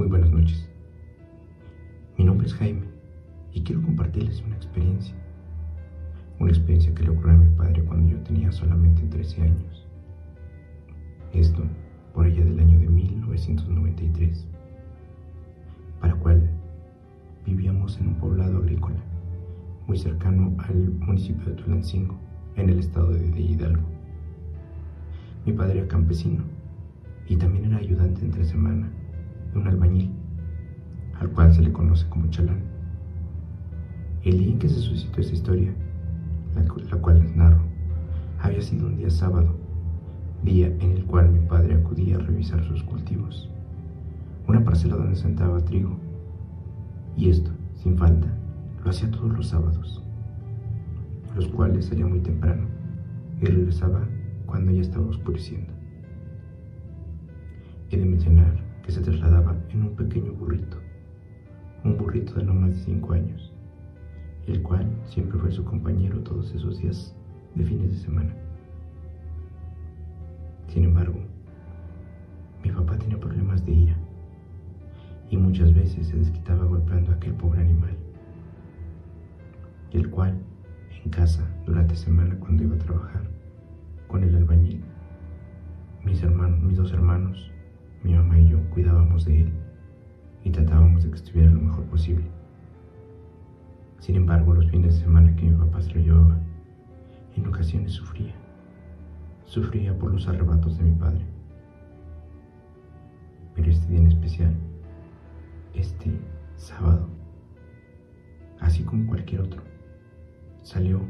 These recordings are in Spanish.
Muy buenas noches. Mi nombre es Jaime y quiero compartirles una experiencia. Una experiencia que le ocurrió a mi padre cuando yo tenía solamente 13 años. Esto por allá del año de 1993, para cual vivíamos en un poblado agrícola muy cercano al municipio de Tulancingo, en el estado de Hidalgo. Mi padre era campesino y también era ayudante entre semana de un albañil, al cual se le conoce como chalán. El día en que se suscitó esa historia, la, cual les narro, había sido un día sábado, día en el cual mi padre acudía a revisar sus cultivos, una parcela donde sentaba trigo, y esto, sin falta, lo hacía todos los sábados, los cuales salía muy temprano y regresaba cuando ya estaba oscureciendo. He de mencionar se trasladaba en un pequeño burrito, un burrito de no más de cinco años, el cual siempre fue su compañero todos esos días de fines de semana. Sin embargo, mi papá tenía problemas de ira y muchas veces se desquitaba golpeando a aquel pobre animal, el cual en casa durante semana cuando iba a trabajar con el albañil, mis hermanos, mis dos hermanos, mi mamá y yo cuidábamos de él y tratábamos de que estuviera lo mejor posible. Sin embargo, los fines de semana que mi papá se lo llevaba, en ocasiones sufría. Sufría por los arrebatos de mi padre. Pero este día en especial, este sábado, así como cualquier otro, salió,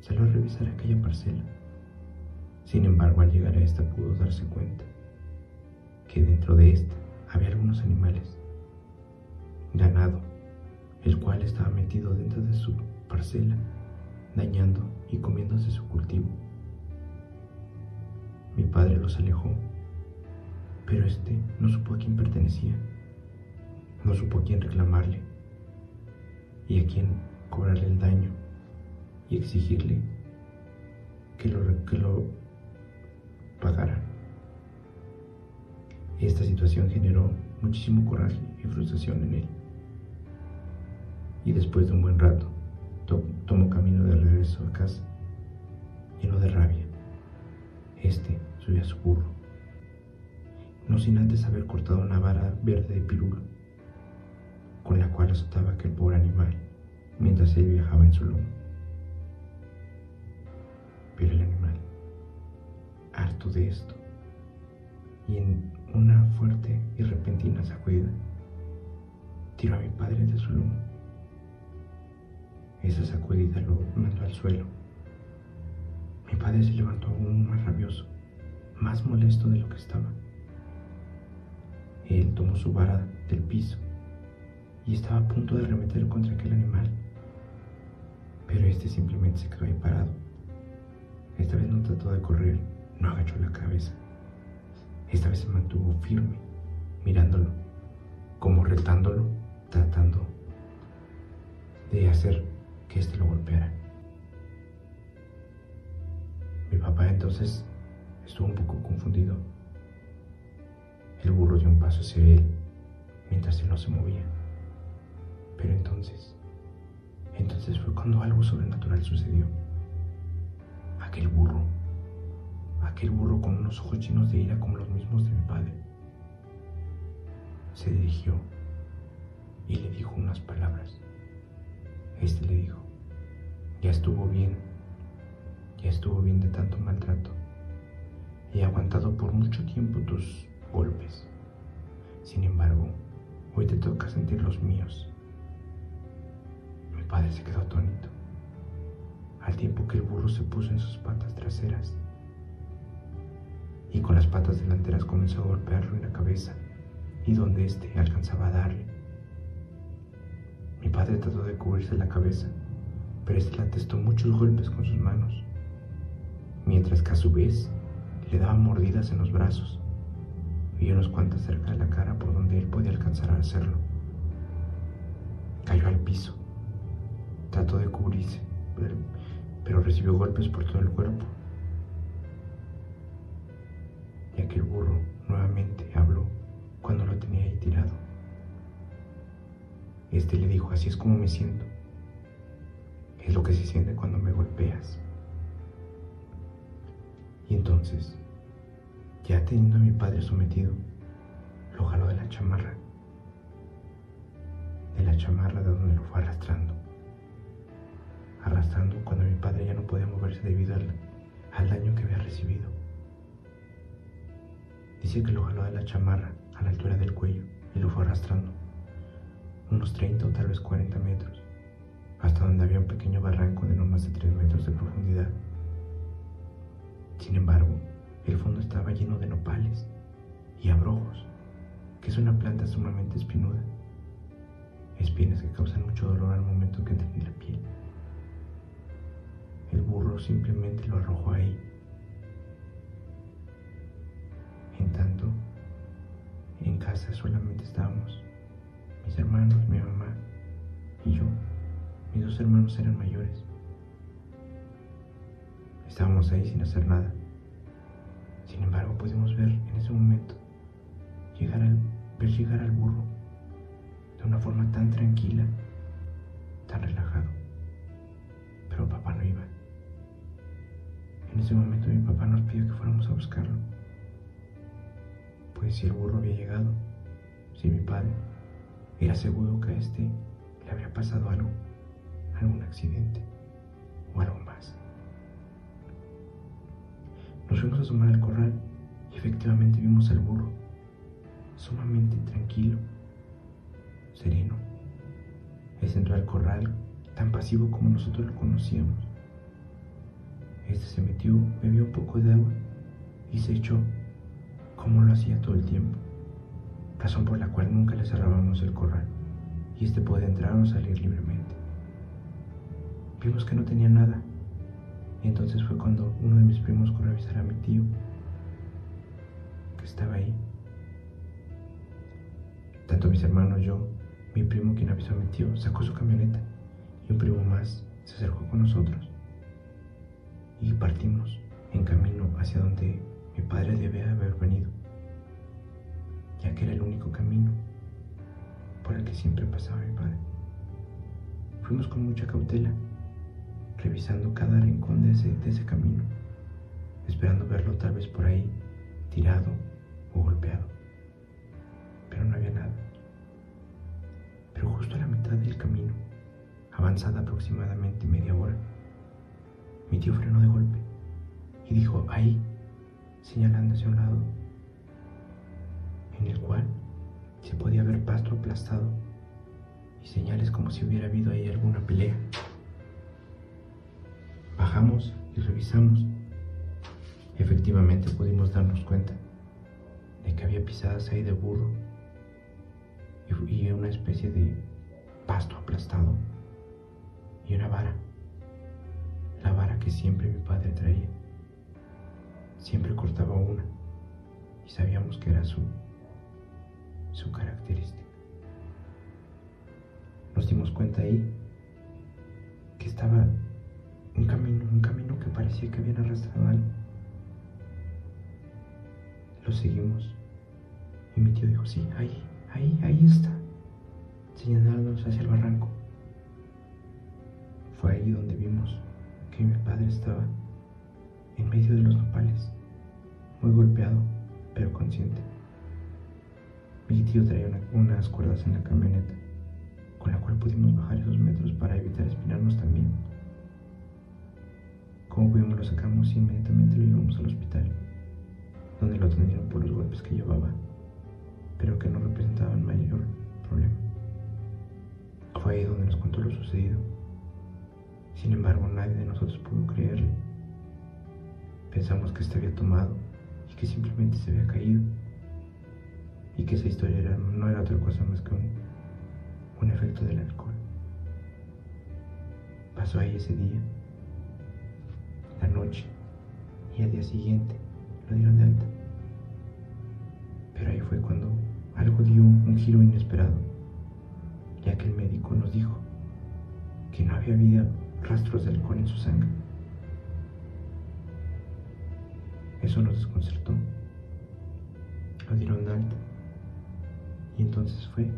salió a revisar aquella parcela. Sin embargo, al llegar a esta pudo darse cuenta que dentro de esta había algunos animales, ganado, el cual estaba metido dentro de su parcela, dañando y comiéndose su cultivo. Mi padre los alejó, pero este no supo a quién pertenecía, no supo a quién reclamarle y a quién cobrarle el daño y exigirle que lo, que lo pagara. Esta situación generó muchísimo coraje y frustración en él. Y después de un buen rato, tomó camino de regreso a casa, lleno de rabia. Este subió a su burro, no sin antes haber cortado una vara verde de pirulo, con la cual azotaba aquel pobre animal mientras él viajaba en su lomo. Pero el animal, harto de esto, y en una fuerte y repentina sacudida, tiró a mi padre de su lomo. Esa sacudida lo mandó al suelo. Mi padre se levantó aún más rabioso, más molesto de lo que estaba. Él tomó su vara del piso y estaba a punto de remeter contra aquel animal, pero este simplemente se quedó ahí parado. Esta vez no trató de correr, no agachó la cabeza esta vez se mantuvo firme, mirándolo, como retándolo, tratando de hacer que éste lo golpeara. Mi papá entonces estuvo un poco confundido. El burro dio un paso hacia él mientras él no se movía. Pero entonces, entonces fue cuando algo sobrenatural sucedió. Aquel burro aquel burro con unos ojos llenos de ira como los mismos de mi padre. Se dirigió y le dijo unas palabras. Este le dijo, ya estuvo bien, ya estuvo bien de tanto maltrato. He aguantado por mucho tiempo tus golpes. Sin embargo, hoy te toca sentir los míos. Mi padre se quedó atónito, al tiempo que el burro se puso en sus patas traseras y con las patas delanteras comenzó a golpearlo en la cabeza y donde éste alcanzaba a darle. Mi padre trató de cubrirse la cabeza, pero éste le atestó muchos golpes con sus manos, mientras que a su vez le daba mordidas en los brazos y unos cuantas cerca de la cara por donde él podía alcanzar a hacerlo. Cayó al piso, trató de cubrirse, pero recibió golpes por todo el cuerpo y aquel burro nuevamente habló cuando lo tenía ahí tirado Este le dijo, así es como me siento. Es lo que se siente cuando me golpeas. Y entonces, ya teniendo a mi padre sometido, lo jaló de la chamarra, de la chamarra de donde lo fue arrastrando, arrastrando cuando mi padre ya no podía moverse debido al, al daño que había recibido. Dice que lo jaló de la chamarra a la altura del cuello y lo fue arrastrando unos 30 o tal vez 40 metros, hasta donde había un pequeño barranco de no más de 3 metros de profundidad. Sin embargo, el fondo estaba lleno de nopales y abrojos, que es una planta sumamente espinuda. Espinas que causan mucho dolor al momento que entran en la piel. El burro simplemente lo arrojó ahí. Casa solamente estábamos mis hermanos, mi mamá y yo. Mis dos hermanos eran mayores. Estábamos ahí sin hacer nada. Sin embargo, pudimos ver en ese momento llegar al, ver llegar al burro de una forma tan tranquila, tan relajado. Pero papá no iba. En ese momento mi papá nos pidió que fuéramos a buscarlo. Pues si el burro había llegado, si mi padre era seguro que a este le había pasado algo, algún accidente o algo más. Nos fuimos a asomar al corral y efectivamente vimos al burro, sumamente tranquilo, sereno. Él entró al corral tan pasivo como nosotros lo conocíamos. Este se metió, bebió un poco de agua y se echó como lo hacía todo el tiempo razón por la cual nunca le cerrábamos el corral y éste podía entrar o salir libremente. Vimos que no tenía nada y entonces fue cuando uno de mis primos corrió a avisar a mi tío que estaba ahí. Tanto mis hermanos, yo, mi primo quien avisó a mi tío, sacó su camioneta y un primo más se acercó con nosotros y partimos en camino hacia donde mi padre debe haber venido ya que era el único camino por el que siempre pasaba mi padre. Fuimos con mucha cautela, revisando cada rincón de ese, de ese camino, esperando verlo tal vez por ahí, tirado o golpeado. Pero no había nada. Pero justo a la mitad del camino, avanzada aproximadamente media hora, mi tío frenó de golpe y dijo, ahí, señalando hacia un lado en el cual se podía ver pasto aplastado y señales como si hubiera habido ahí alguna pelea. Bajamos y revisamos. Efectivamente pudimos darnos cuenta de que había pisadas ahí de burro y una especie de pasto aplastado y una vara. La vara que siempre mi padre traía. Siempre cortaba una y sabíamos que era su su característica. Nos dimos cuenta ahí que estaba un camino, un camino que parecía que habían arrastrado algo. Lo seguimos y mi tío dijo, sí, ahí, ahí, ahí está, señalándonos hacia el barranco. Fue ahí donde vimos que mi padre estaba en medio de los nopales, muy golpeado, pero consciente. Mi tío traía unas cuerdas en la camioneta, con la cual pudimos bajar esos metros para evitar espinarnos también. Como pudimos lo sacamos y inmediatamente lo llevamos al hospital, donde lo atendieron por los golpes que llevaba, pero que no representaban mayor problema. Fue ahí donde nos contó lo sucedido. Sin embargo, nadie de nosotros pudo creerle. Pensamos que este había tomado y que simplemente se había caído y que esa historia no era otra cosa más que un, un efecto del alcohol. Pasó ahí ese día, la noche, y al día siguiente lo dieron de alta. Pero ahí fue cuando algo dio un giro inesperado, ya que el médico nos dijo que no había habido rastros de alcohol en su sangre. Eso nos desconcertó. Lo dieron de alta entonces fue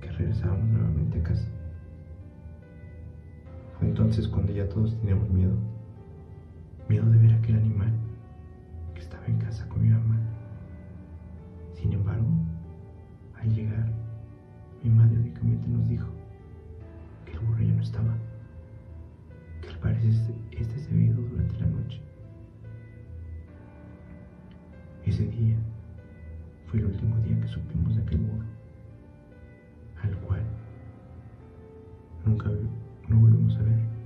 que regresábamos nuevamente a casa. Fue entonces cuando ya todos teníamos miedo, miedo de ver aquel animal que estaba en casa con mi mamá. Sin embargo, al llegar, mi madre únicamente nos dijo que el burro ya no estaba, que al parecer este se había ido durante la noche. Ese día fue el último día que supimos de aquel burro, cual nunca no volvimos a ver.